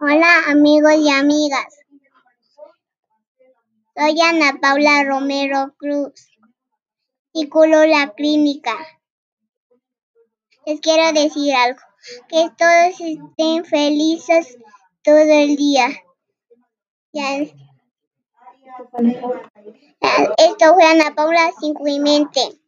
Hola amigos y amigas. Soy Ana Paula Romero Cruz y culo la clínica. Les quiero decir algo, que todos estén felices todo el día. Ya. Esto fue Ana Paula 5 y.